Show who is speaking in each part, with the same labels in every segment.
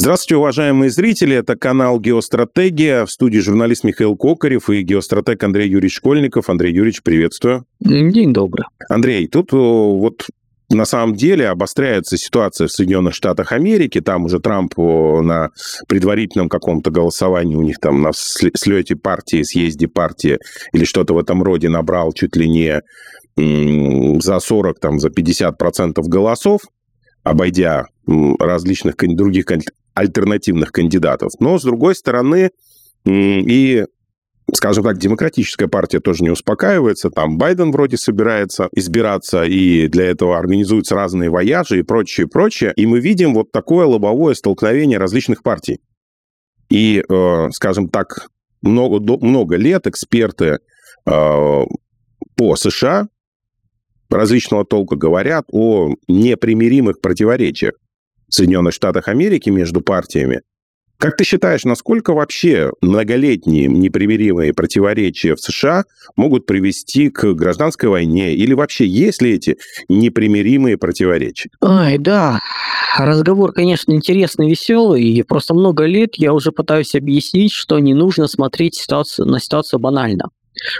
Speaker 1: Здравствуйте, уважаемые зрители. Это канал «Геостратегия». В студии журналист Михаил Кокарев и геостратег Андрей Юрьевич Школьников. Андрей Юрьевич, приветствую.
Speaker 2: День добрый.
Speaker 1: Андрей, тут вот на самом деле обостряется ситуация в Соединенных Штатах Америки. Там уже Трамп на предварительном каком-то голосовании у них там на слете партии, съезде партии или что-то в этом роде набрал чуть ли не за 40, там, за 50% голосов, обойдя различных других альтернативных кандидатов. Но, с другой стороны, и скажем так, демократическая партия тоже не успокаивается. Там Байден вроде собирается избираться, и для этого организуются разные вояжи и прочее, прочее. И мы видим вот такое лобовое столкновение различных партий. И, э, скажем так, много, много лет эксперты э, по США различного толка говорят о непримиримых противоречиях в Соединенных Штатах Америки между партиями. Как ты считаешь, насколько вообще многолетние непримиримые противоречия в США могут привести к гражданской войне? Или вообще есть ли эти непримиримые противоречия?
Speaker 2: Ай, да. Разговор, конечно, интересный, веселый. И просто много лет я уже пытаюсь объяснить, что не нужно смотреть ситуацию, на ситуацию банально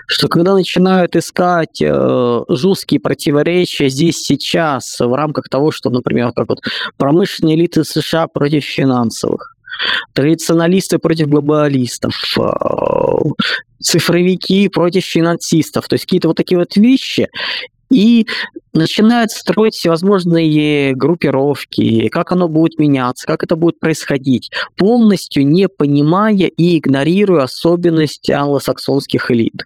Speaker 2: что когда начинают искать э, жесткие противоречия здесь сейчас в рамках того, что, например, как вот промышленные элиты США против финансовых, традиционалисты против глобалистов, э, цифровики против финансистов, то есть какие-то вот такие вот вещи, и начинают строить всевозможные группировки, как оно будет меняться, как это будет происходить, полностью не понимая и игнорируя особенности англосаксонских элит.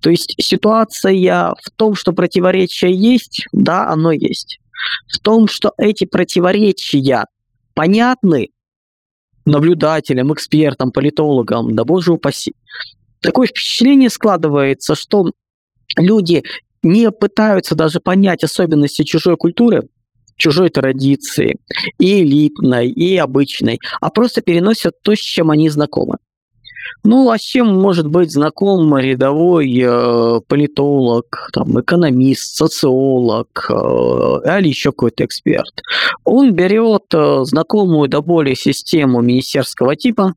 Speaker 2: То есть ситуация в том, что противоречия есть, да, оно есть. В том, что эти противоречия понятны наблюдателям, экспертам, политологам, да боже упаси. Такое впечатление складывается, что люди не пытаются даже понять особенности чужой культуры, чужой традиции, и элитной, и обычной, а просто переносят то, с чем они знакомы. Ну, а с чем может быть знаком рядовой э, политолог, там, экономист, социолог э, или еще какой-то эксперт? Он берет э, знакомую до боли систему министерского типа,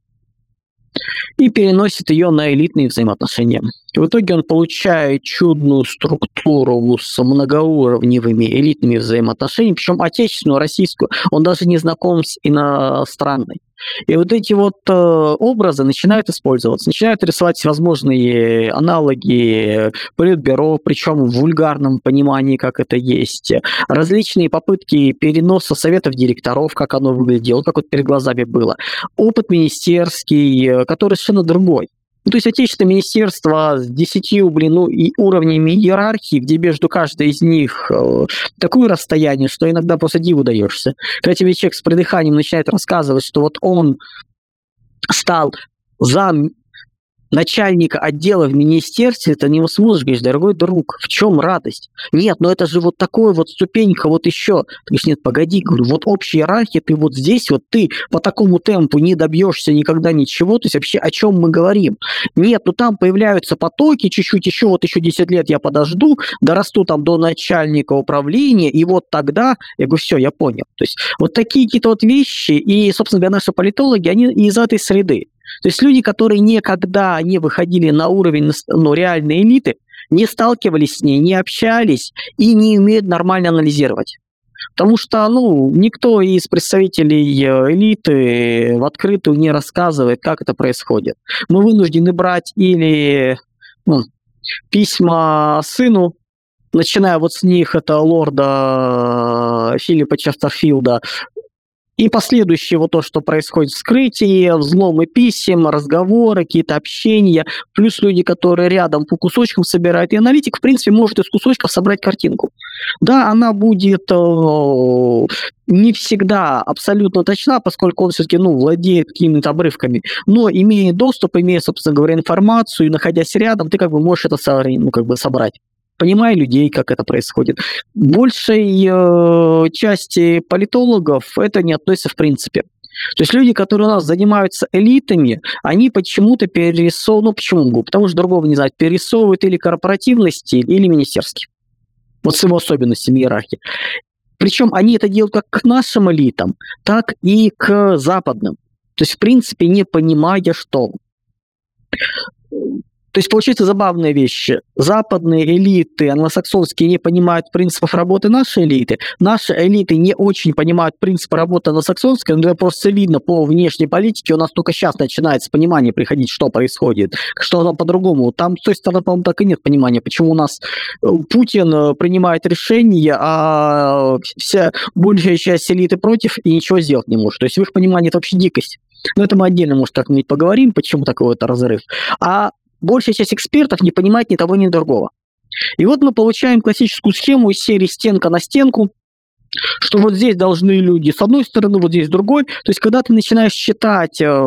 Speaker 2: и переносит ее на элитные взаимоотношения. В итоге он получает чудную структуру с многоуровневыми элитными взаимоотношениями, причем отечественную, российскую. Он даже не знаком с иностранной. И вот эти вот э, образы начинают использоваться, начинают рисовать всевозможные аналоги политбюро, причем в вульгарном понимании, как это есть, различные попытки переноса советов директоров, как оно выглядело, как вот перед глазами было, опыт министерский, э, который совершенно другой. Ну, то есть отечественное министерство с десятью, блин, ну, и уровнями иерархии, где между каждой из них э, такое расстояние, что иногда просто диву даешься. Когда тебе человек с придыханием начинает рассказывать, что вот он стал зам начальника отдела в министерстве, ты не сможешь, говоришь, дорогой друг, в чем радость? Нет, ну это же вот такое вот ступенька, вот еще. Ты говоришь, нет, погоди, говорю, вот общая иерархия, ты вот здесь, вот ты по такому темпу не добьешься никогда ничего, то есть вообще о чем мы говорим? Нет, ну там появляются потоки, чуть-чуть еще, вот еще 10 лет я подожду, дорасту там до начальника управления, и вот тогда, я говорю, все, я понял. То есть вот такие какие-то вот вещи, и, собственно говоря, наши политологи, они из этой среды. То есть люди, которые никогда не выходили на уровень ну, реальной элиты, не сталкивались с ней, не общались и не умеют нормально анализировать. Потому что, ну, никто из представителей э, элиты в открытую не рассказывает, как это происходит. Мы вынуждены брать или ну, письма сыну, начиная вот с них, это лорда Филиппа Честерфилда, и последующее вот то, что происходит вскрытие, взломы писем, разговоры, какие-то общения, плюс люди, которые рядом по кусочкам собирают. И аналитик, в принципе, может из кусочков собрать картинку. Да, она будет э, не всегда абсолютно точна, поскольку он все-таки ну, владеет какими-то обрывками, но имея доступ, имея, собственно говоря, информацию, находясь рядом, ты как бы можешь это ну, как бы собрать понимая людей, как это происходит. Большей э, части политологов это не относится в принципе. То есть люди, которые у нас занимаются элитами, они почему-то перерисовывают, ну почему? Потому что другого не знают, перерисовывают или корпоративный стиль, или министерский. Вот с его особенностями иерархии. Причем они это делают как к нашим элитам, так и к западным. То есть, в принципе, не понимая, что то есть получается забавная вещь. Западные элиты, англосаксонские, не понимают принципов работы нашей элиты. Наши элиты не очень понимают принципы работы англосаксонской, но это просто видно по внешней политике. У нас только сейчас начинается понимание приходить, что происходит, что оно по-другому. Там с той стороны, по-моему, так и нет понимания, почему у нас э, Путин э, принимает решения, а вся большая часть элиты против и ничего сделать не может. То есть в их понимании это вообще дикость. Но это мы отдельно, может, как-нибудь поговорим, почему такой вот разрыв. А большая часть экспертов не понимает ни того, ни другого. И вот мы получаем классическую схему из серии «стенка на стенку», что вот здесь должны люди с одной стороны, вот здесь с другой. То есть, когда ты начинаешь читать э,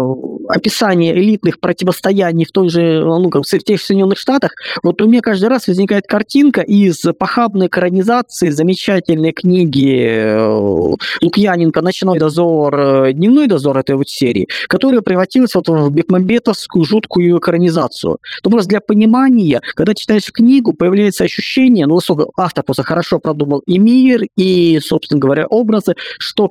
Speaker 2: описание элитных противостояний в той же, ну, как в тех Соединенных Штатах, вот у меня каждый раз возникает картинка из похабной экранизации замечательной книги э, Лукьяненко «Ночной дозор», э, «Дневной дозор» этой вот серии, которая превратилась вот в бекмамбетовскую жуткую экранизацию. То просто для понимания, когда читаешь книгу, появляется ощущение, ну, автор просто хорошо продумал и мир, и собственно говоря, образы, что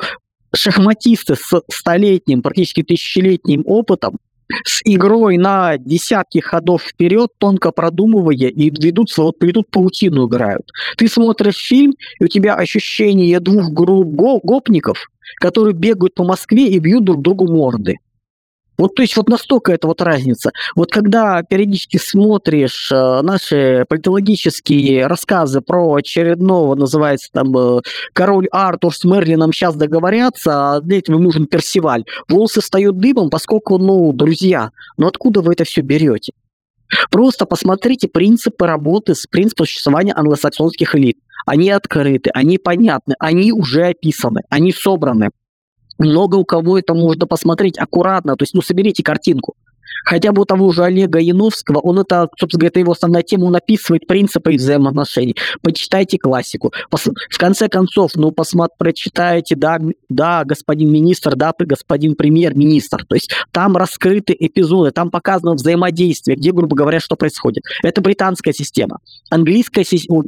Speaker 2: шахматисты с столетним, практически тысячелетним опытом с игрой на десятки ходов вперед, тонко продумывая, и ведут, вот, ведут паутину играют. Ты смотришь фильм, и у тебя ощущение двух групп гопников, которые бегают по Москве и бьют друг другу морды. Вот, то есть вот настолько это вот разница. Вот когда периодически смотришь э, наши политологические рассказы про очередного, называется там, э, король Артур с Мерлином сейчас договорятся, а для этого нужен Персиваль, волосы встают дыбом, поскольку, ну, друзья, ну откуда вы это все берете? Просто посмотрите принципы работы с принципом существования англосаксонских элит. Они открыты, они понятны, они уже описаны, они собраны. Много у кого это можно посмотреть аккуратно, то есть, ну, соберите картинку. Хотя бы у того же Олега Яновского, он это, собственно говоря, это его основная тема, он описывает принципы взаимоотношений. Почитайте классику. В конце концов, ну, посмотрите, прочитайте, да, да, господин министр, да, господин премьер-министр. То есть там раскрыты эпизоды, там показано взаимодействие, где, грубо говоря, что происходит. Это британская система. Английская система,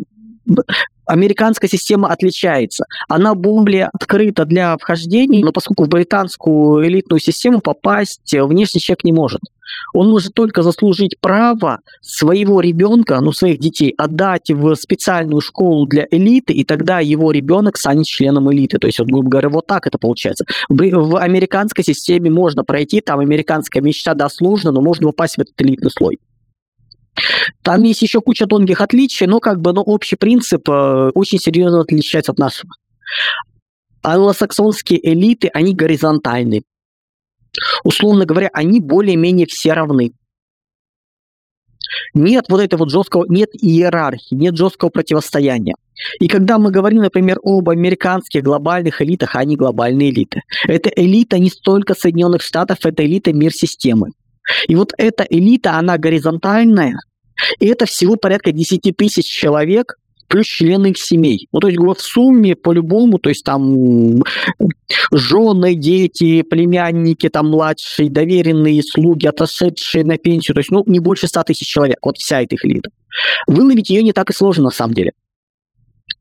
Speaker 2: американская система отличается. Она более открыта для вхождений, но поскольку в британскую элитную систему попасть внешний человек не может. Он может только заслужить право своего ребенка, ну, своих детей, отдать в специальную школу для элиты, и тогда его ребенок станет членом элиты. То есть, вот, грубо говоря, вот так это получается. В американской системе можно пройти, там американская мечта, да, сложно, но можно попасть в этот элитный слой. Там есть еще куча тонких отличий, но как бы но общий принцип э, очень серьезно отличается от нашего. Англосаксонские элиты, они горизонтальны. Условно говоря, они более-менее все равны. Нет вот этого жесткого, нет иерархии, нет жесткого противостояния. И когда мы говорим, например, об американских глобальных элитах, они глобальные элиты. Это элита не столько Соединенных Штатов, это элита мир системы. И вот эта элита, она горизонтальная, и это всего порядка 10 тысяч человек, плюс члены их семей. Ну, то есть, в сумме по-любому, то есть там жены, дети, племянники, там младшие, доверенные слуги, отошедшие на пенсию, то есть, ну, не больше 100 тысяч человек, вот вся эта их элита. Выловить ее не так и сложно, на самом деле.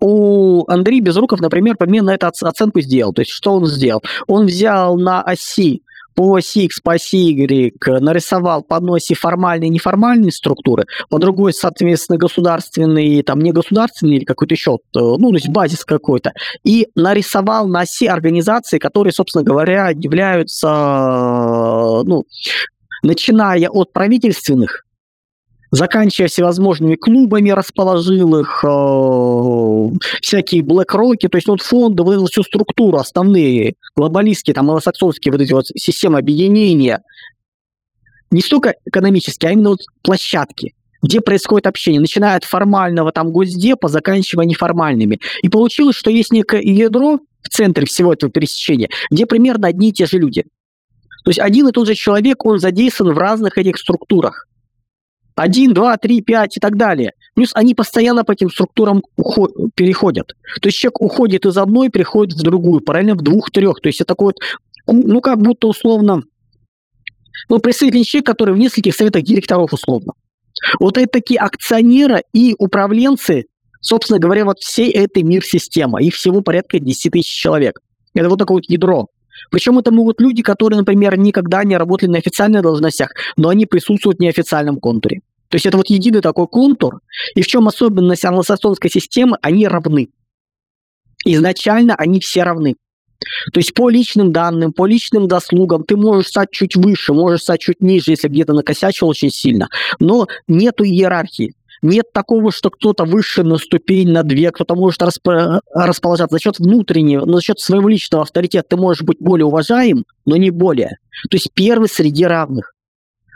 Speaker 2: У Андрея Безруков, например, примерно эту оценку сделал. То есть, что он сделал? Он взял на оси по оси X, по оси Y нарисовал по одной формальные и неформальные структуры, по другой, соответственно, государственные, там, негосударственные или какой-то еще, ну, то есть базис какой-то, и нарисовал на оси организации, которые, собственно говоря, являются, ну, начиная от правительственных, заканчивая всевозможными клубами, расположил их, э, всякие блэк-роки, то есть ну, вот фонды, эту всю структуру, основные глобалистские, там, англосаксонские вот эти вот системы объединения, не столько экономические, а именно вот площадки, где происходит общение, начиная от формального там госдепа, заканчивая неформальными. И получилось, что есть некое ядро в центре всего этого пересечения, где примерно одни и те же люди. То есть один и тот же человек, он задействован в разных этих структурах. Один, два, три, пять и так далее. Плюс они постоянно по этим структурам уход- переходят. То есть человек уходит из одной, приходит в другую, параллельно в двух-трех. То есть это такой вот, ну, как будто условно, ну, представительный человек, который в нескольких советах директоров условно. Вот это такие акционеры и управленцы Собственно говоря, вот всей этой мир-система, их всего порядка 10 тысяч человек. Это вот такое вот ядро. Причем это могут люди, которые, например, никогда не работали на официальных должностях, но они присутствуют в неофициальном контуре. То есть это вот единый такой контур, и в чем особенность англосаксонской системы, они равны. Изначально они все равны. То есть по личным данным, по личным заслугам ты можешь стать чуть выше, можешь стать чуть ниже, если где-то накосячил очень сильно, но нету иерархии. Нет такого, что кто-то выше на ступень, на две, кто-то может расп- расположаться за счет внутреннего, за счет своего личного авторитета ты можешь быть более уважаем, но не более. То есть первый среди равных.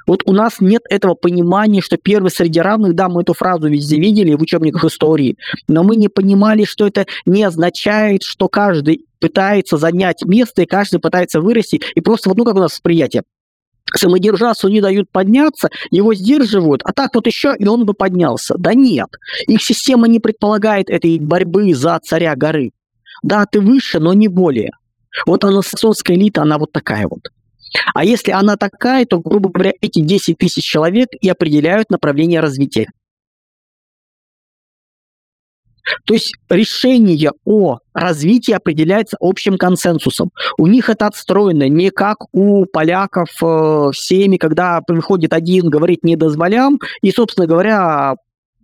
Speaker 2: Вот у нас нет этого понимания, что первый среди равных, да, мы эту фразу везде видели в учебниках истории, но мы не понимали, что это не означает, что каждый пытается занять место, и каждый пытается вырасти, и просто вот, ну, как у нас восприятие. Самодержавцу не дают подняться, его сдерживают, а так вот еще, и он бы поднялся. Да нет, их система не предполагает этой борьбы за царя горы. Да, ты выше, но не более. Вот англосаксонская элита, она вот такая вот. А если она такая, то, грубо говоря, эти 10 тысяч человек и определяют направление развития. То есть решение о развитии определяется общим консенсусом. У них это отстроено не как у поляков э, всеми, когда приходит один, говорит «не дозволям», и, собственно говоря,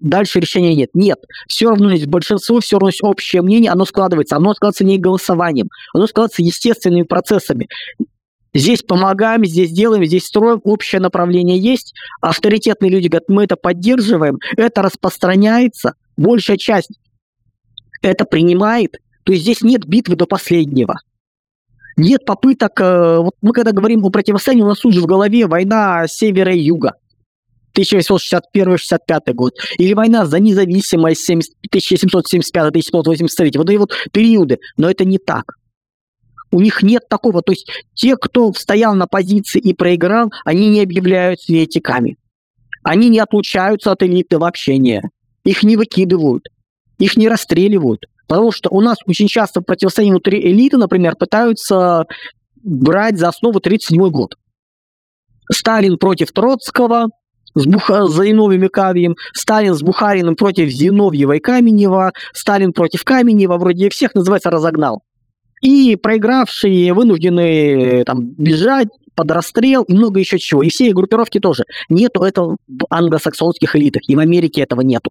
Speaker 2: дальше решения нет. Нет, все равно есть большинство, все равно есть общее мнение, оно складывается. Оно складывается не голосованием, оно складывается естественными процессами. Здесь помогаем, здесь делаем, здесь строим, общее направление есть, авторитетные люди говорят, мы это поддерживаем, это распространяется, большая часть это принимает, то есть здесь нет битвы до последнего. Нет попыток, э, вот мы когда говорим о противостоянии, у нас тут же в голове война севера и юга. 1861-65 год, или война за независимость 1775-1783, вот эти вот периоды, но это не так. У них нет такого. То есть те, кто стоял на позиции и проиграл, они не объявляются еретиками. Они не отлучаются от элиты вообще не. Их не выкидывают, их не расстреливают. Потому что у нас очень часто в противостоянии внутри элиты, например, пытаются брать за основу 1937 год. Сталин против Троцкого, с Буха... Зиновьем и Кавием, Сталин с Бухариным против Зиновьева и Каменева, Сталин против Каменева, вроде всех, называется, разогнал и проигравшие вынуждены там, бежать под расстрел и много еще чего. И все группировки тоже. Нету этого в англосаксонских элитах, и в Америке этого нету.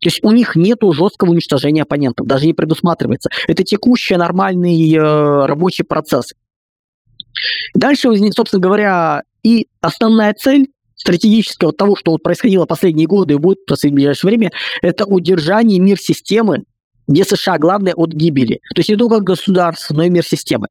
Speaker 2: То есть у них нет жесткого уничтожения оппонентов, даже не предусматривается. Это текущий нормальный э, рабочий процесс. Дальше, собственно говоря, и основная цель стратегического того, что вот происходило последние годы и будет в ближайшее время, это удержание мир системы где США главное от гибели. То есть не только государство, но и мир системы.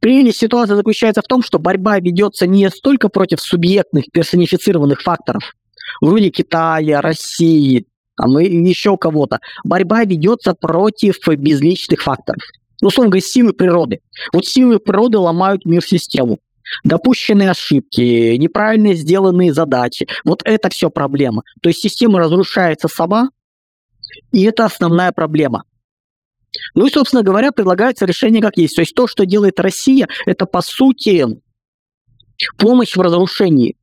Speaker 2: Прелесть ситуации заключается в том, что борьба ведется не столько против субъектных персонифицированных факторов, вроде Китая, России, там, и еще кого-то. Борьба ведется против безличных факторов. Ну, условно говоря, силы природы. Вот силы природы ломают мир-систему. Допущенные ошибки, неправильно сделанные задачи. Вот это все проблема. То есть система разрушается сама, и это основная проблема. Ну и, собственно говоря, предлагается решение как есть. То есть то, что делает Россия, это, по сути, помощь в разрушении.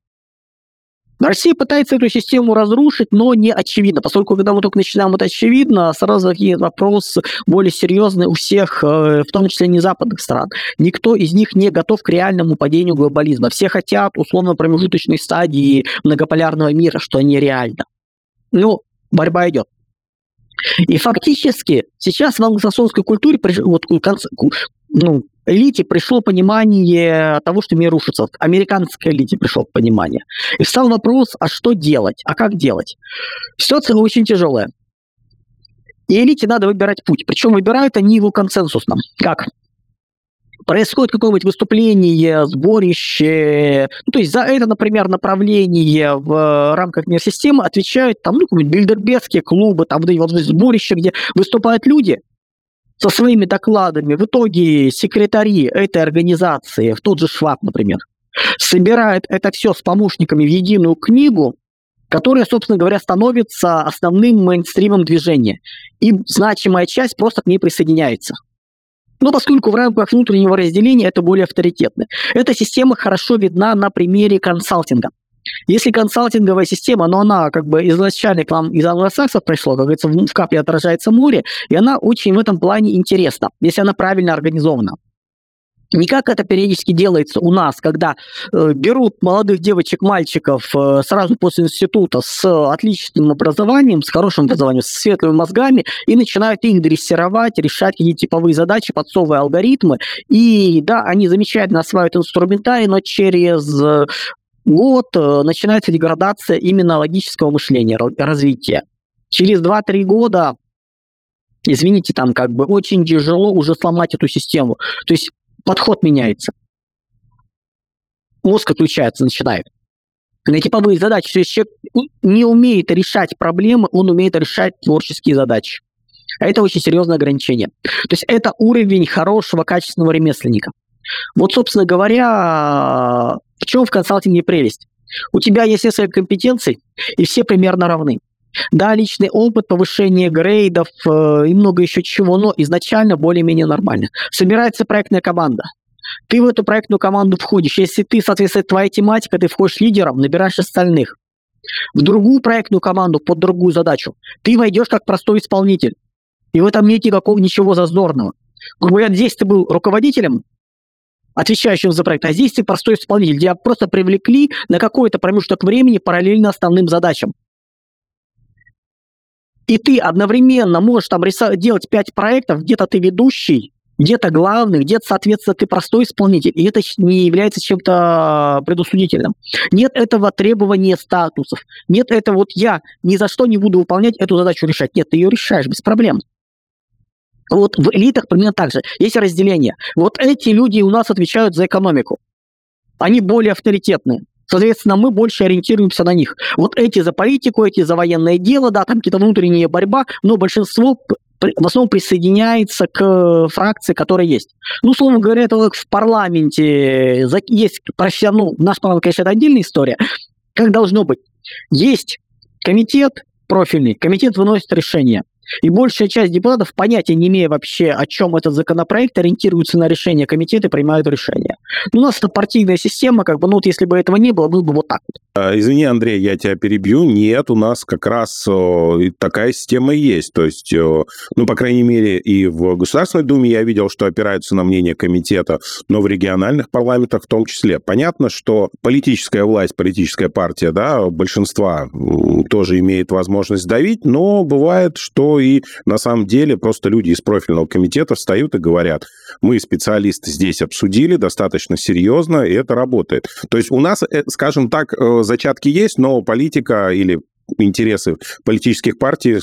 Speaker 2: Россия пытается эту систему разрушить, но не очевидно, поскольку когда мы только начинаем это очевидно, сразу такие вопросы более серьезные у всех, э, в том числе не западных стран. Никто из них не готов к реальному падению глобализма. Все хотят условно промежуточной стадии многополярного мира, что нереально. Ну, борьба идет. И фактически сейчас в англосаксонской культуре, вот, ну, элите пришло понимание того, что мир рушится. Американской элите пришло понимание. И встал вопрос, а что делать, а как делать? Ситуация очень тяжелая. И элите надо выбирать путь. Причем выбирают они его консенсусно. Как? Происходит какое-нибудь выступление, сборище, ну, то есть за это, например, направление в рамках мир-системы отвечают там, ну, какие-нибудь бильдербергские клубы, там, вот сборище, где выступают люди со своими докладами. В итоге секретари этой организации, в тот же Шваб, например, собирают это все с помощниками в единую книгу, которая, собственно говоря, становится основным мейнстримом движения. И значимая часть просто к ней присоединяется. Но поскольку в рамках внутреннего разделения это более авторитетно. Эта система хорошо видна на примере консалтинга. Если консалтинговая система, но она как бы изначально к вам из англосаксов пришла, как говорится, в капле отражается море, и она очень в этом плане интересна, если она правильно организована. Не как это периодически делается у нас, когда э, берут молодых девочек, мальчиков э, сразу после института с отличным образованием, с хорошим образованием, с светлыми мозгами и начинают их дрессировать, решать какие-то типовые задачи, подсовывая алгоритмы. И да, они замечательно осваивают инструментарий, но через год э, начинается деградация именно логического мышления, развития. Через 2-3 года извините, там как бы очень тяжело уже сломать эту систему. То есть подход меняется. Мозг отключается, начинает. На типовые задачи, то есть человек не умеет решать проблемы, он умеет решать творческие задачи. А это очень серьезное ограничение. То есть это уровень хорошего, качественного ремесленника. Вот, собственно говоря, в чем в консалтинге прелесть? У тебя есть несколько компетенций, и все примерно равны. Да, личный опыт, повышение грейдов э, и много еще чего, но изначально более-менее нормально. Собирается проектная команда. Ты в эту проектную команду входишь. Если ты, соответственно, твоя тематика, ты входишь лидером, набираешь остальных. В другую проектную команду под другую задачу ты войдешь как простой исполнитель. И в этом нет никакого ничего зазорного. Грубо говоря, здесь ты был руководителем, отвечающим за проект, а здесь ты простой исполнитель. Тебя просто привлекли на какой-то промежуток времени параллельно основным задачам и ты одновременно можешь там делать пять проектов, где-то ты ведущий, где-то главный, где-то, соответственно, ты простой исполнитель, и это не является чем-то предусудительным. Нет этого требования статусов. Нет этого вот я ни за что не буду выполнять эту задачу решать. Нет, ты ее решаешь без проблем. Вот в элитах примерно так же. Есть разделение. Вот эти люди у нас отвечают за экономику. Они более авторитетные. Соответственно, мы больше ориентируемся на них. Вот эти за политику, эти за военное дело, да, там какие-то внутренние борьба, но большинство в основном присоединяется к фракции, которая есть. Ну, условно говоря, это как в парламенте есть профессионал, ну, наш парламент, конечно, это отдельная история, как должно быть. Есть комитет профильный, комитет выносит решение. И большая часть депутатов, понятия не имея вообще, о чем этот законопроект, ориентируются на решение комитета и принимают решение. Ну, у нас это партийная система, как бы, ну вот если бы этого не было, было бы вот так вот.
Speaker 1: А, извини, Андрей, я тебя перебью. Нет, у нас как раз такая система есть. То есть, ну, по крайней мере, и в Государственной Думе я видел, что опираются на мнение комитета, но в региональных парламентах в том числе. Понятно, что политическая власть, политическая партия, да, большинства тоже имеет возможность давить, но бывает, что и на самом деле просто люди из профильного комитета встают и говорят, мы специалисты здесь обсудили достаточно серьезно, и это работает. То есть у нас, э, скажем так, э, зачатки есть, но политика или интересы политических партий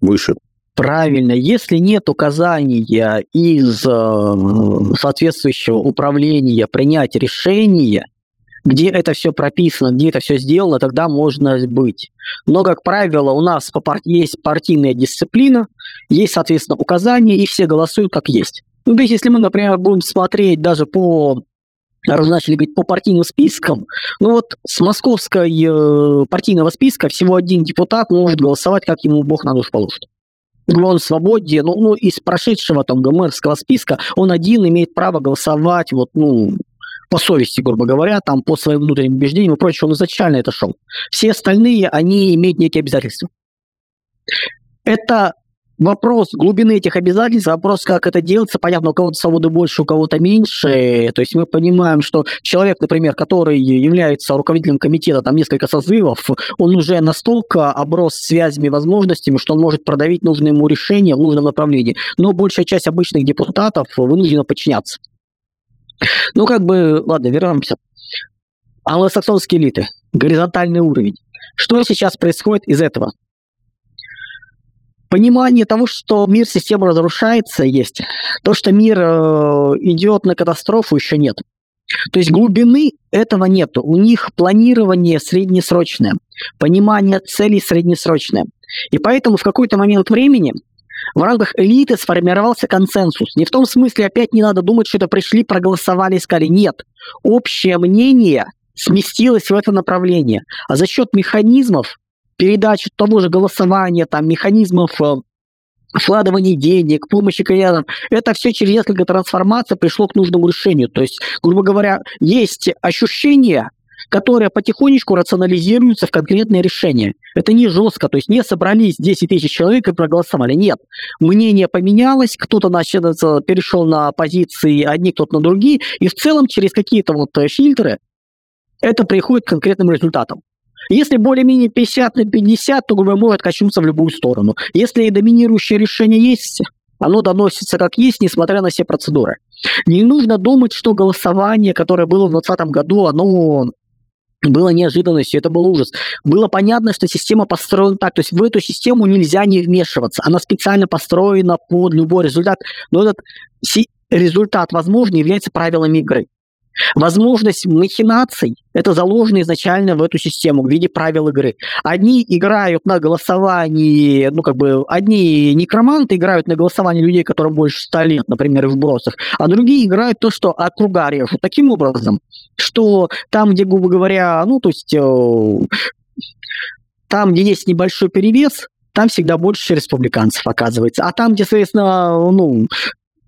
Speaker 1: выше.
Speaker 2: Правильно. Если нет указания из э, соответствующего управления принять решение, где это все прописано, где это все сделано, тогда можно быть. Но, как правило, у нас есть партийная дисциплина, есть, соответственно, указания, и все голосуют как есть. Ну, то есть, если мы, например, будем смотреть даже по раз начали говорить по партийным спискам, ну вот с московской э, партийного списка всего один депутат может голосовать, как ему Бог на душу положит. Он в свободе, ну, ну, из прошедшего там ГМРского списка он один имеет право голосовать, вот, ну, по совести, грубо говоря, там, по своим внутренним убеждениям и прочее, он изначально это шел. Все остальные, они имеют некие обязательства. Это вопрос глубины этих обязательств, вопрос, как это делается. Понятно, у кого-то свободы больше, у кого-то меньше. То есть мы понимаем, что человек, например, который является руководителем комитета, там несколько созывов, он уже настолько оброс связями, возможностями, что он может продавить нужное ему решение в нужном направлении. Но большая часть обычных депутатов вынуждена подчиняться. Ну, как бы, ладно, вернемся. Англосаксонские элиты, горизонтальный уровень. Что сейчас происходит из этого? Понимание того, что мир система разрушается, есть. То, что мир э, идет на катастрофу, еще нет. То есть глубины этого нет. У них планирование среднесрочное, понимание целей среднесрочное. И поэтому в какой-то момент времени в рамках элиты сформировался консенсус. Не в том смысле, опять не надо думать, что это пришли, проголосовали и сказали. Нет. Общее мнение сместилось в это направление. А за счет механизмов передачи того же голосования, там, механизмов э, вкладывания денег, помощи клиентам, это все через несколько трансформаций пришло к нужному решению. То есть, грубо говоря, есть ощущение, которые потихонечку рационализируются в конкретные решения. Это не жестко, то есть не собрались 10 тысяч человек и проголосовали. Нет, мнение поменялось, кто-то значит, перешел на позиции одни, кто-то на другие, и в целом через какие-то вот фильтры это приходит к конкретным результатам. Если более-менее 50 на 50, то, грубо может качнуться в любую сторону. Если доминирующее решение есть, оно доносится как есть, несмотря на все процедуры. Не нужно думать, что голосование, которое было в 2020 году, оно было неожиданностью, это был ужас. Было понятно, что система построена так, то есть в эту систему нельзя не вмешиваться. Она специально построена под любой результат, но этот результат, возможно, является правилами игры. Возможность махинаций – это заложено изначально в эту систему в виде правил игры. Одни играют на голосовании, ну, как бы, одни некроманты играют на голосовании людей, которым больше 100 лет, например, в бросах, а другие играют то, что округа режут. Таким образом, что там, где, грубо говоря, ну, то есть, э, там, где есть небольшой перевес, там всегда больше республиканцев оказывается. А там, где, соответственно, ну,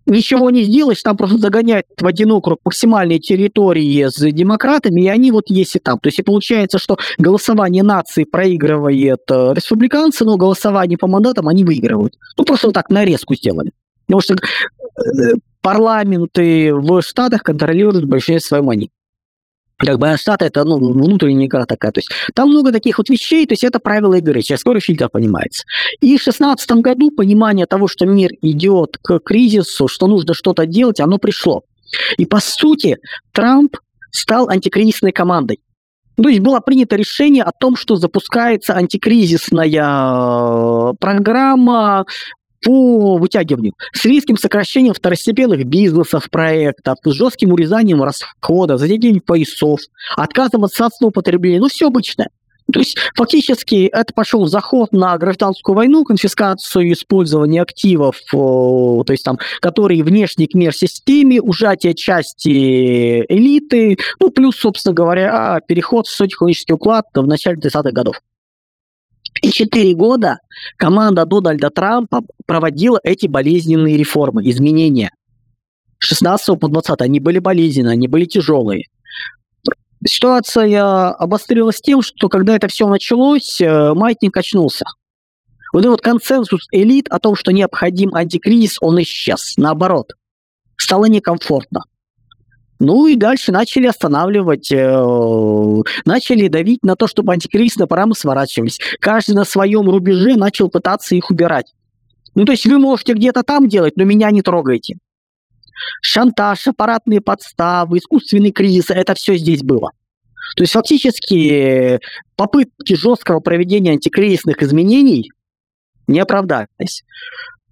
Speaker 2: ничего не сделаешь, там просто загоняют в один округ максимальные территории с демократами, и они вот есть и там. То есть и получается, что голосование нации проигрывает э, республиканцы, но голосование по мандатам они выигрывают. Ну, просто вот так нарезку сделали. Потому что э, парламенты в Штатах контролируют большинство своей монеты как бы штат это ну, внутренняя игра такая. То есть там много таких вот вещей, то есть это правила игры, сейчас скоро фильтр понимается. И в 2016 году понимание того, что мир идет к кризису, что нужно что-то делать, оно пришло. И по сути Трамп стал антикризисной командой. То есть было принято решение о том, что запускается антикризисная э, программа по вытягиванию, с резким сокращением второстепенных бизнесов, проектов, с жестким урезанием расходов, затягиванием поясов, отказом от собственного потребления, ну все обычное. То есть фактически это пошел заход на гражданскую войну, конфискацию использование активов, то есть там, которые внешне к мир-системе, ужатие части элиты, ну плюс, собственно говоря, переход в социотехнический уклад в начале 30-х годов. Четыре года команда Дональда Трампа проводила эти болезненные реформы, изменения. С 16 по 20 они были болезненные, они были тяжелые. Ситуация обострилась тем, что когда это все началось, э, маятник очнулся. Вот этот консенсус элит о том, что необходим антикризис, он исчез. Наоборот, стало некомфортно. Ну и дальше начали останавливать, э, начали давить на то, чтобы антикризисные программы сворачивались. Каждый на своем рубеже начал пытаться их убирать. Ну то есть вы можете где-то там делать, но меня не трогайте. Шантаж, аппаратные подставы, искусственный кризис, это все здесь было. То есть фактически попытки жесткого проведения антикризисных изменений не оправдались.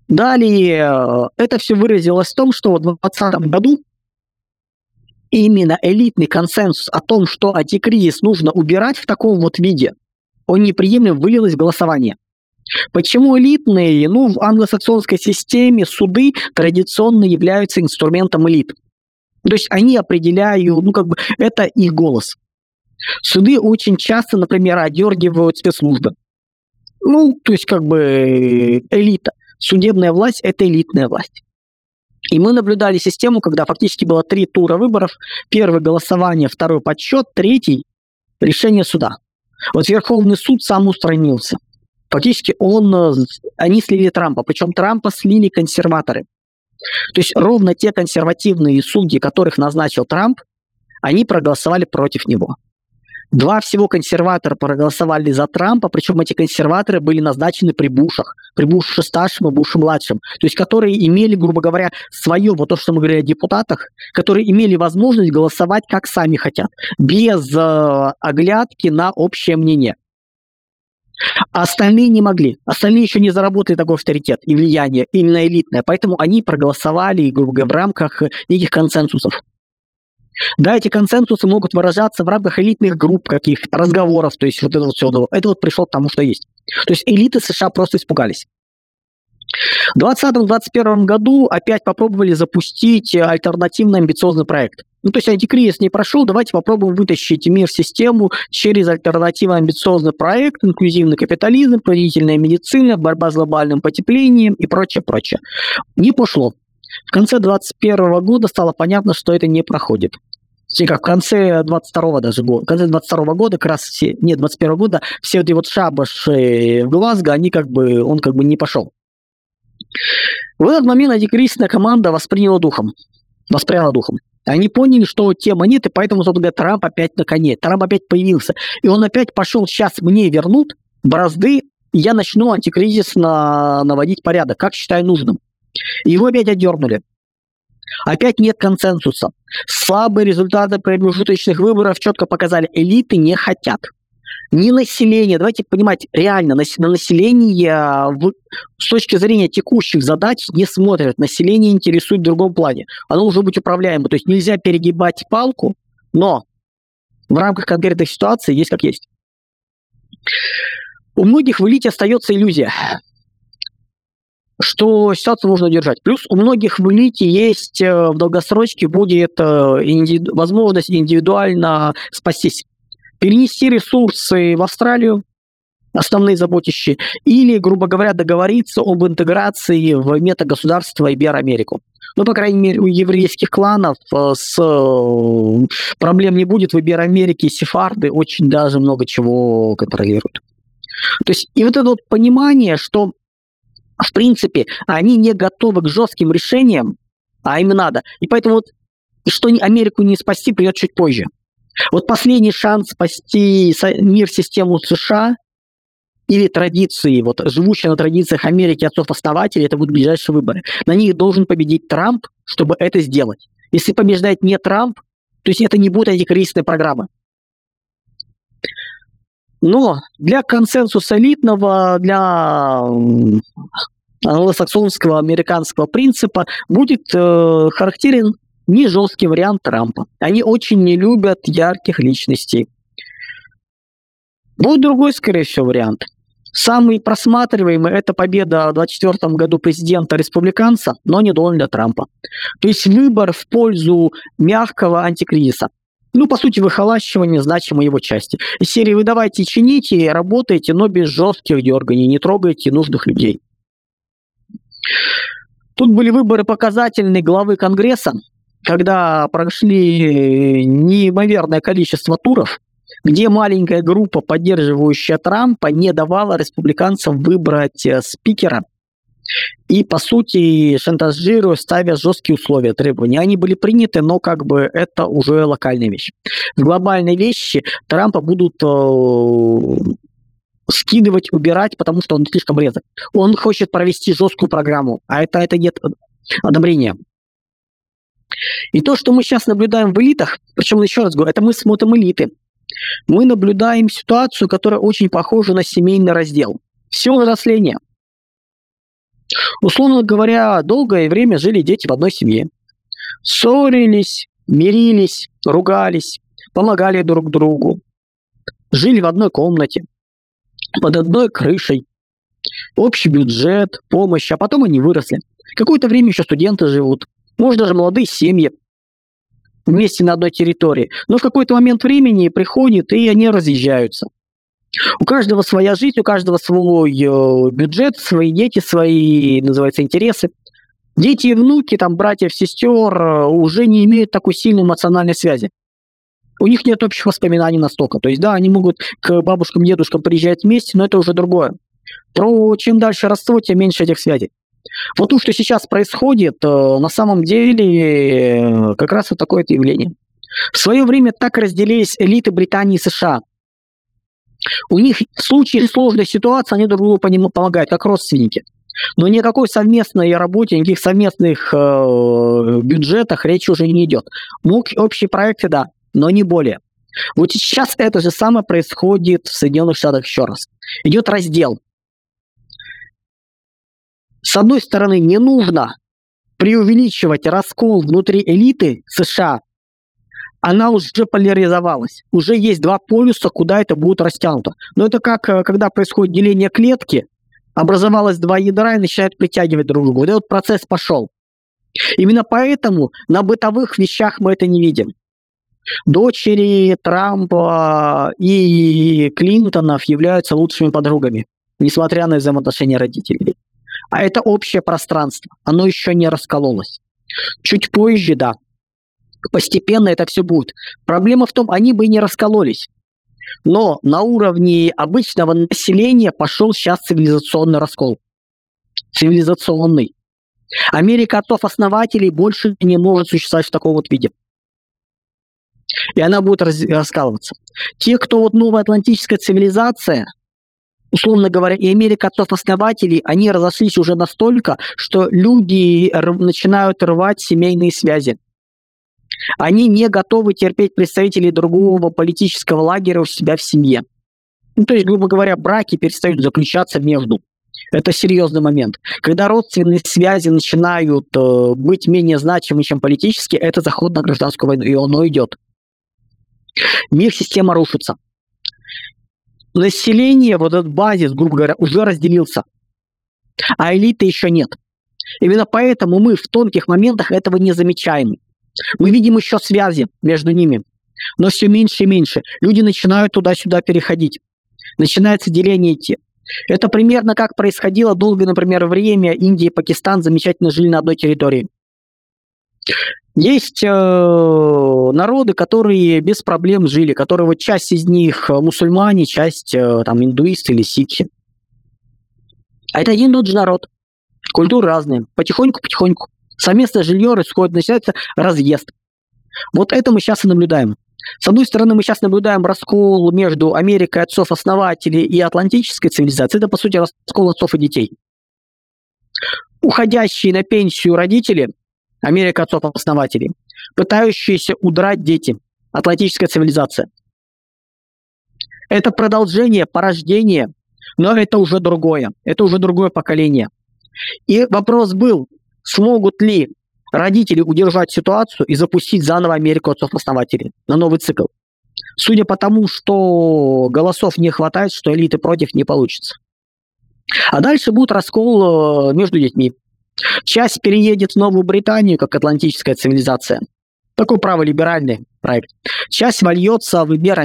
Speaker 2: Далее э, это все выразилось в том, что в 2020 году именно элитный консенсус о том, что антикризис нужно убирать в таком вот виде, он неприемлем вылилось в голосование. Почему элитные? Ну, в англосаксонской системе суды традиционно являются инструментом элит. То есть они определяют, ну, как бы, это их голос. Суды очень часто, например, одергивают спецслужбы. Ну, то есть, как бы, элита. Судебная власть – это элитная власть. И мы наблюдали систему, когда фактически было три тура выборов. Первый голосование, второй подсчет, третий решение суда. Вот Верховный суд сам устранился. Фактически он, э, они слили Трампа, причем Трампа слили консерваторы. То есть ровно те консервативные судьи, которых назначил Трамп, они проголосовали против него. Два всего консерватора проголосовали за Трампа, причем эти консерваторы были назначены при Бушах, при Буше старшем и Буше младшем, то есть которые имели, грубо говоря, свое, вот то, что мы говорили о депутатах, которые имели возможность голосовать как сами хотят, без э, оглядки на общее мнение. А остальные не могли. Остальные еще не заработали такой авторитет и влияние, именно элитное. Поэтому они проголосовали, грубо говоря, в рамках неких консенсусов. Да, эти консенсусы могут выражаться в рамках элитных групп каких-то, разговоров, то есть вот это вот все. Это вот пришло к тому, что есть. То есть элиты США просто испугались. В 2020-2021 году опять попробовали запустить альтернативный амбициозный проект. Ну, то есть антикризис не прошел, давайте попробуем вытащить мир в систему через альтернативный амбициозный проект, инклюзивный капитализм, производительная медицина, борьба с глобальным потеплением и прочее, прочее. Не пошло. В конце 2021 года стало понятно, что это не проходит. Как в конце 22 даже года, в конце 22 года, как раз все, нет, 21 года, все эти вот шабаши в Глазго, они как бы, он как бы не пошел. В этот момент антикризисная команда восприняла духом, воспряла духом. Они поняли, что тема нет, и поэтому, собственно говоря, Трамп опять на коне. Трамп опять появился. И он опять пошел, сейчас мне вернут бразды, и я начну антикризисно наводить порядок, как считаю нужным. Его опять отдернули. Опять нет консенсуса. Слабые результаты промежуточных выборов четко показали, элиты не хотят. Ни население, давайте понимать, реально, на, на население в, с точки зрения текущих задач не смотрят. Население интересует в другом плане. Оно должно быть управляемо. То есть нельзя перегибать палку, но в рамках конкретных ситуаций есть как есть. У многих в элите остается иллюзия что ситуацию нужно держать. Плюс у многих в элите есть э, в долгосрочке будет э, индивиду- возможность индивидуально спастись. Перенести ресурсы в Австралию, основные заботящие, или, грубо говоря, договориться об интеграции в метагосударство Ибероамерику. Ну, по крайней мере, у еврейских кланов э, с проблем не будет. В Ибероамерике сефарды очень даже много чего контролируют. То есть, и вот это вот понимание, что в принципе, они не готовы к жестким решениям, а им надо. И поэтому вот, что Америку не спасти, придет чуть позже. Вот последний шанс спасти мир систему США или традиции, вот живущие на традициях Америки отцов-основателей, это будут ближайшие выборы. На них должен победить Трамп, чтобы это сделать. Если побеждает не Трамп, то есть это не будет антикризисная программа. Но для консенсуса элитного, для англосаксонского американского принципа будет э, характерен не жесткий вариант Трампа. Они очень не любят ярких личностей. Будет другой, скорее всего, вариант. Самый просматриваемый – это победа в 2024 году президента-республиканца, но не Дональда Трампа. То есть выбор в пользу мягкого антикризиса ну, по сути, выхолащивание значимой его части. Из серии вы давайте чините, работайте, но без жестких дерганий, не трогайте нужных людей. Тут были выборы показательные главы Конгресса, когда прошли неимоверное количество туров, где маленькая группа, поддерживающая Трампа, не давала республиканцам выбрать э, спикера – и, по сути, шантажируя, ставя жесткие условия, требования. Они были приняты, но как бы это уже локальные вещи. В глобальные вещи Трампа будут э, скидывать, убирать, потому что он слишком резок. Он хочет провести жесткую программу, а это, это нет одобрения. И то, что мы сейчас наблюдаем в элитах, причем еще раз говорю, это мы смотрим элиты, мы наблюдаем ситуацию, которая очень похожа на семейный раздел. Все взросление. Условно говоря, долгое время жили дети в одной семье. Ссорились, мирились, ругались, помогали друг другу. Жили в одной комнате, под одной крышей. Общий бюджет, помощь, а потом они выросли. Какое-то время еще студенты живут. Может, даже молодые семьи вместе на одной территории. Но в какой-то момент времени приходит, и они разъезжаются. У каждого своя жизнь, у каждого свой э, бюджет, свои дети, свои, называется, интересы. Дети и внуки, там, братьев, сестер э, уже не имеют такой сильной эмоциональной связи. У них нет общих воспоминаний настолько. То есть, да, они могут к бабушкам, дедушкам приезжать вместе, но это уже другое. Про чем дальше родство, тем меньше этих связей. Вот то, что сейчас происходит, э, на самом деле как раз вот такое явление. В свое время так разделились элиты Британии и США – у них в случае сложной ситуации они друг другу помогают, как родственники. Но никакой совместной работе, никаких совместных э, бюджетах речи уже не идет. Мог общие проекты, да, но не более. Вот сейчас это же самое происходит в Соединенных Штатах еще раз. Идет раздел. С одной стороны, не нужно преувеличивать раскол внутри элиты США она уже поляризовалась. Уже есть два полюса, куда это будет растянуто. Но это как, э, когда происходит деление клетки, образовалось два ядра и начинают притягивать друг друга. Вот этот процесс пошел. Именно поэтому на бытовых вещах мы это не видим. Дочери Трампа и Клинтонов являются лучшими подругами, несмотря на взаимоотношения родителей. А это общее пространство, оно еще не раскололось. Чуть позже, да, Постепенно это все будет. Проблема в том, они бы и не раскололись. Но на уровне обычного населения пошел сейчас цивилизационный раскол. Цивилизационный. Америка отцов-основателей больше не может существовать в таком вот виде. И она будет раз, раскалываться. Те, кто вот новая атлантическая цивилизация, условно говоря, и Америка отцов-основателей, они разошлись уже настолько, что люди начинают рвать семейные связи. Они не готовы терпеть представителей другого политического лагеря у себя в семье. Ну, то есть, грубо говоря, браки перестают заключаться между. Это серьезный момент. Когда родственные связи начинают э, быть менее значимы, чем политические, это заход на гражданскую войну, и оно идет. Мир система рушится. Население, вот этот базис, грубо говоря, уже разделился, а элиты еще нет. Именно поэтому мы в тонких моментах этого не замечаем. Мы видим еще связи между ними, но все меньше и меньше. Люди начинают туда-сюда переходить. Начинается деление идти. Это примерно как происходило долгое, например, время Индия и Пакистан замечательно жили на одной территории. Есть э, народы, которые без проблем жили, которые вот часть из них мусульмане, часть э, там индуисты или сикхи. А это один тот же народ. Культуры разные. Потихоньку-потихоньку. Совместное жилье происходит, начинается разъезд. Вот это мы сейчас и наблюдаем. С одной стороны, мы сейчас наблюдаем раскол между Америкой отцов-основателей и атлантической цивилизацией. Это, по сути, раскол отцов и детей. Уходящие на пенсию родители, Америка отцов-основателей, пытающиеся удрать дети, атлантическая цивилизация. Это продолжение, порождение, но это уже другое, это уже другое поколение. И вопрос был, смогут ли родители удержать ситуацию и запустить заново Америку отцов-основателей на новый цикл. Судя по тому, что голосов не хватает, что элиты против не получится. А дальше будет раскол э, между детьми. Часть переедет в Новую Британию, как атлантическая цивилизация. Такой праволиберальный проект. Часть вольется в Ибер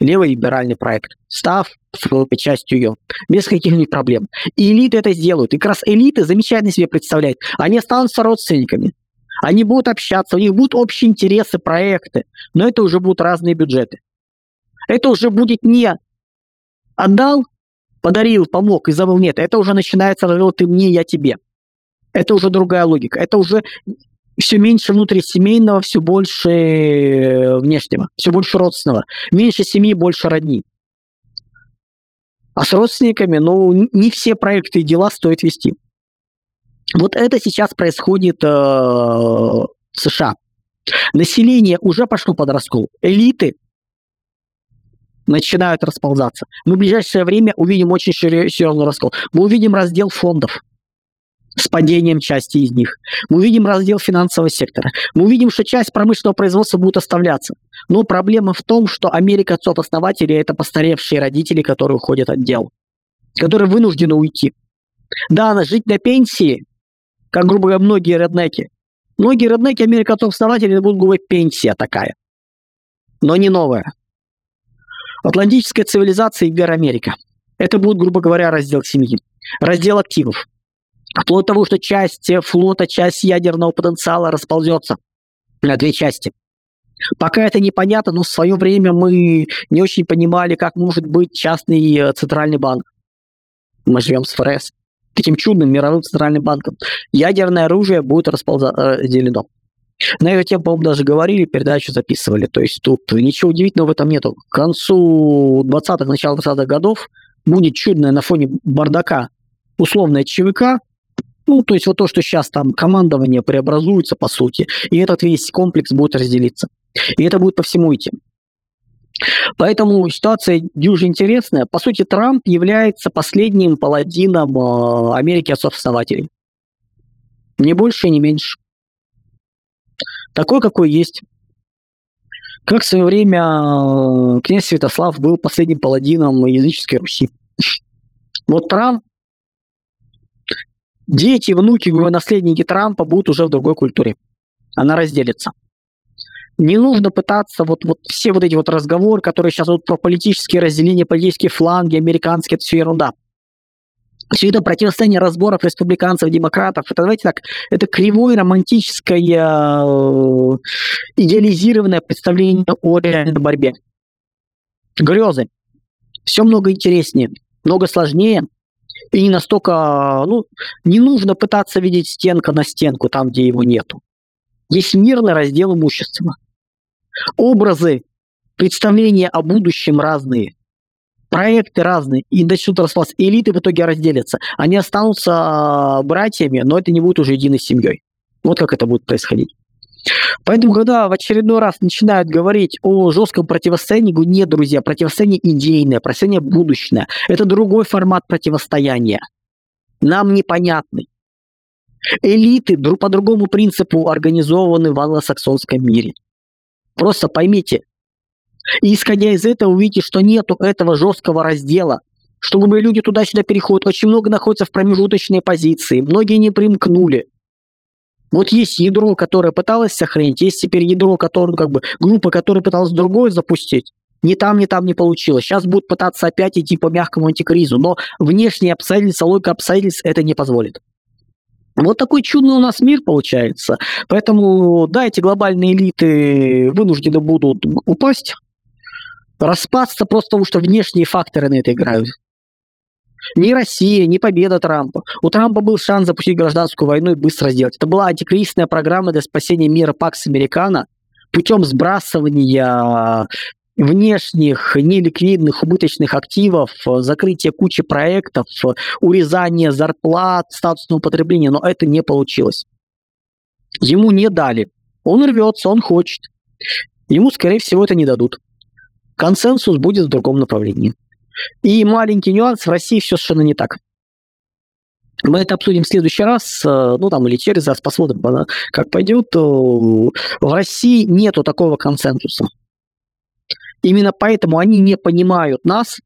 Speaker 2: Америку левый либеральный проект, став частью ее, без каких-нибудь проблем. И элиты это сделают. И как раз элиты замечательно себе представляют. Они останутся родственниками. Они будут общаться, у них будут общие интересы, проекты, но это уже будут разные бюджеты. Это уже будет не отдал, подарил, помог и забыл. Нет, это уже начинается, ты мне, я тебе. Это уже другая логика. Это уже все меньше внутрисемейного, все больше э, внешнего, все больше родственного. Меньше семьи, больше родни. А с родственниками, ну, не все проекты и дела стоит вести. Вот это сейчас происходит э, в США. Население уже пошло под раскол. Элиты начинают расползаться. Мы в ближайшее время увидим очень серьезный раскол. Мы увидим раздел фондов с падением части из них. Мы увидим раздел финансового сектора. Мы увидим, что часть промышленного производства будет оставляться. Но проблема в том, что Америка отцов-основателей – это постаревшие родители, которые уходят от дел, которые вынуждены уйти. Да, жить на пенсии, как, грубо говоря, многие реднеки. Многие реднеки Америка отцов-основателей будут говорить пенсия такая. Но не новая. Атлантическая цивилизация и Америка. Это будет, грубо говоря, раздел семьи. Раздел активов Вплоть до того, что часть флота, часть ядерного потенциала расползется на две части. Пока это непонятно, но в свое время мы не очень понимали, как может быть частный э, центральный банк. Мы живем с ФРС, таким чудным мировым центральным банком. Ядерное оружие будет разделено. Э, на эту тему, по-моему, даже говорили, передачу записывали. То есть тут ничего удивительного в этом нету. К концу 20-х, начала 20-х годов будет чудное на фоне бардака условное ЧВК, ну, то есть вот то, что сейчас там командование преобразуется, по сути, и этот весь комплекс будет разделиться. И это будет по всему идти. Поэтому ситуация дюже интересная. По сути, Трамп является последним паладином э, Америки отцов-основателей. Не больше не меньше. Такой, какой есть. Как в свое время э, князь Святослав был последним паладином языческой Руси. Вот Трамп дети, внуки, наследники Трампа будут уже в другой культуре. Она разделится. Не нужно пытаться вот, вот все вот эти вот разговоры, которые сейчас вот про политические разделения, политические фланги, американские, это все ерунда. все это противостояние разборов республиканцев, демократов, это, давайте так, это кривое романтическое э, идеализированное представление о реальной борьбе. Грезы. Все много интереснее, много сложнее, и не настолько, ну, не нужно пытаться видеть стенка на стенку там, где его нету. Есть мирный раздел имущества. Образы, представления о будущем разные проекты разные, и начнут распался. Элиты в итоге разделятся. Они останутся а, братьями, но это не будет уже единой семьей. Вот как это будет происходить. Поэтому, когда в очередной раз начинают говорить о жестком противостоянии, говорю, нет, друзья, противостояние идейное, противостояние будущее. Это другой формат противостояния. Нам непонятный. Элиты по другому принципу организованы в англосаксонском мире. Просто поймите, и исходя из этого, увидите, что нету этого жесткого раздела, что любые люди туда-сюда переходят, очень много находятся в промежуточной позиции, многие не примкнули. Вот есть ядро, которое пыталось сохранить, есть теперь ядро, которое, как бы, группа, которая пыталась другое запустить. Ни там, ни там не получилось. Сейчас будут пытаться опять идти по мягкому антикризу, но внешние обстоятельства, логика обстоятельств это не позволит. Вот такой чудный у нас мир получается. Поэтому, да, эти глобальные элиты вынуждены будут упасть, распасться просто потому, что внешние факторы на это играют. Ни Россия, ни победа Трампа. У Трампа был шанс запустить гражданскую войну и быстро сделать. Это была антикризисная программа для спасения мира Пакс Американо путем сбрасывания внешних неликвидных убыточных активов, закрытия кучи проектов, урезания зарплат, статусного потребления, но это не получилось. Ему не дали. Он рвется, он хочет. Ему, скорее всего, это не дадут консенсус будет в другом направлении. И маленький нюанс, в России все совершенно не так. Мы это обсудим в следующий раз, э, ну там или через раз, посмотрим, как пойдет. Э, в России нету такого консенсуса. Именно поэтому они не понимают нас,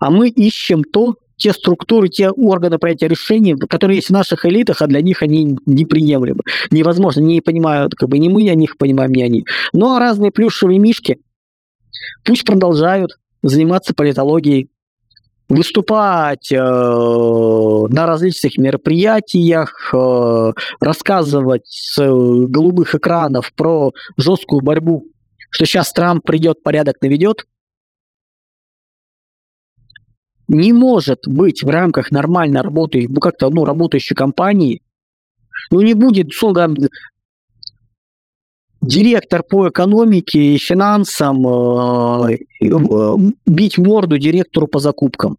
Speaker 2: а мы ищем то, те структуры, те органы принятия решений, которые есть в наших элитах, а для них они неприемлемы. Невозможно, не понимают, как бы не мы о них понимаем, не они. Но разные плюшевые мишки – Пусть продолжают заниматься политологией, выступать э, на различных мероприятиях, э, рассказывать с голубых экранов про жесткую борьбу, что сейчас Трамп придет, порядок наведет. Не может быть в рамках нормально работающей, ну как-то, ну, работающей компании, ну, не будет, условно директор по экономике и финансам э, э, бить морду директору по закупкам.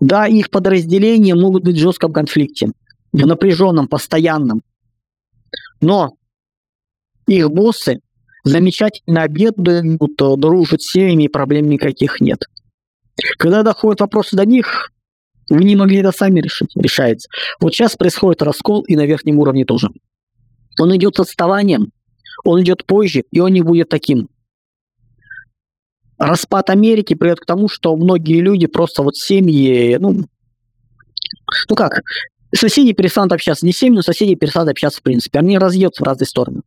Speaker 2: Да, их подразделения могут быть в жестком конфликте, в напряженном, постоянном. Но их боссы замечательно обедают, э, дружат с семьями, проблем никаких нет. Когда доходят вопросы до них, вы не могли это сами решить, решается. Вот сейчас происходит раскол и на верхнем уровне тоже. Он идет с отставанием, он идет позже, и он не будет таким. Распад Америки приведет к тому, что многие люди просто вот семьи, ну, ну как, соседи перестанут общаться. Не семьи, но соседи перестанут общаться в принципе. Они разъедутся в разные стороны.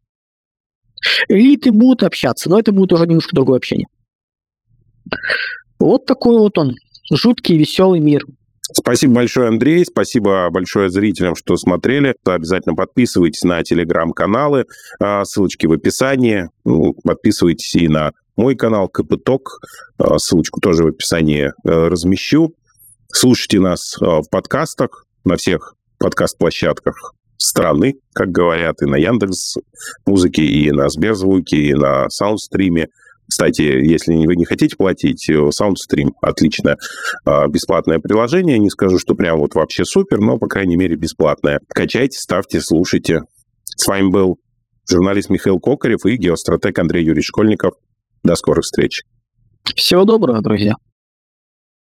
Speaker 2: Элиты будут общаться, но это будет уже немножко другое общение. Вот такой вот он, жуткий, веселый мир.
Speaker 1: Спасибо большое, Андрей. Спасибо большое зрителям, что смотрели. Обязательно подписывайтесь на телеграм-каналы. А, ссылочки в описании. Ну, подписывайтесь и на мой канал КПТОК. А, ссылочку тоже в описании э, размещу. Слушайте нас а, в подкастах на всех подкаст-площадках страны, как говорят, и на Яндекс музыке, и на Сберзвуке, и на Саундстриме. Кстати, если вы не хотите платить, э, SoundStream отличное а, бесплатное приложение. Не скажу, что прям вот вообще супер, но, по крайней мере, бесплатное. Качайте, ставьте, слушайте. С вами был журналист Михаил Кокарев и геостратег Андрей Юрий Школьников. До скорых встреч.
Speaker 2: Всего доброго, друзья.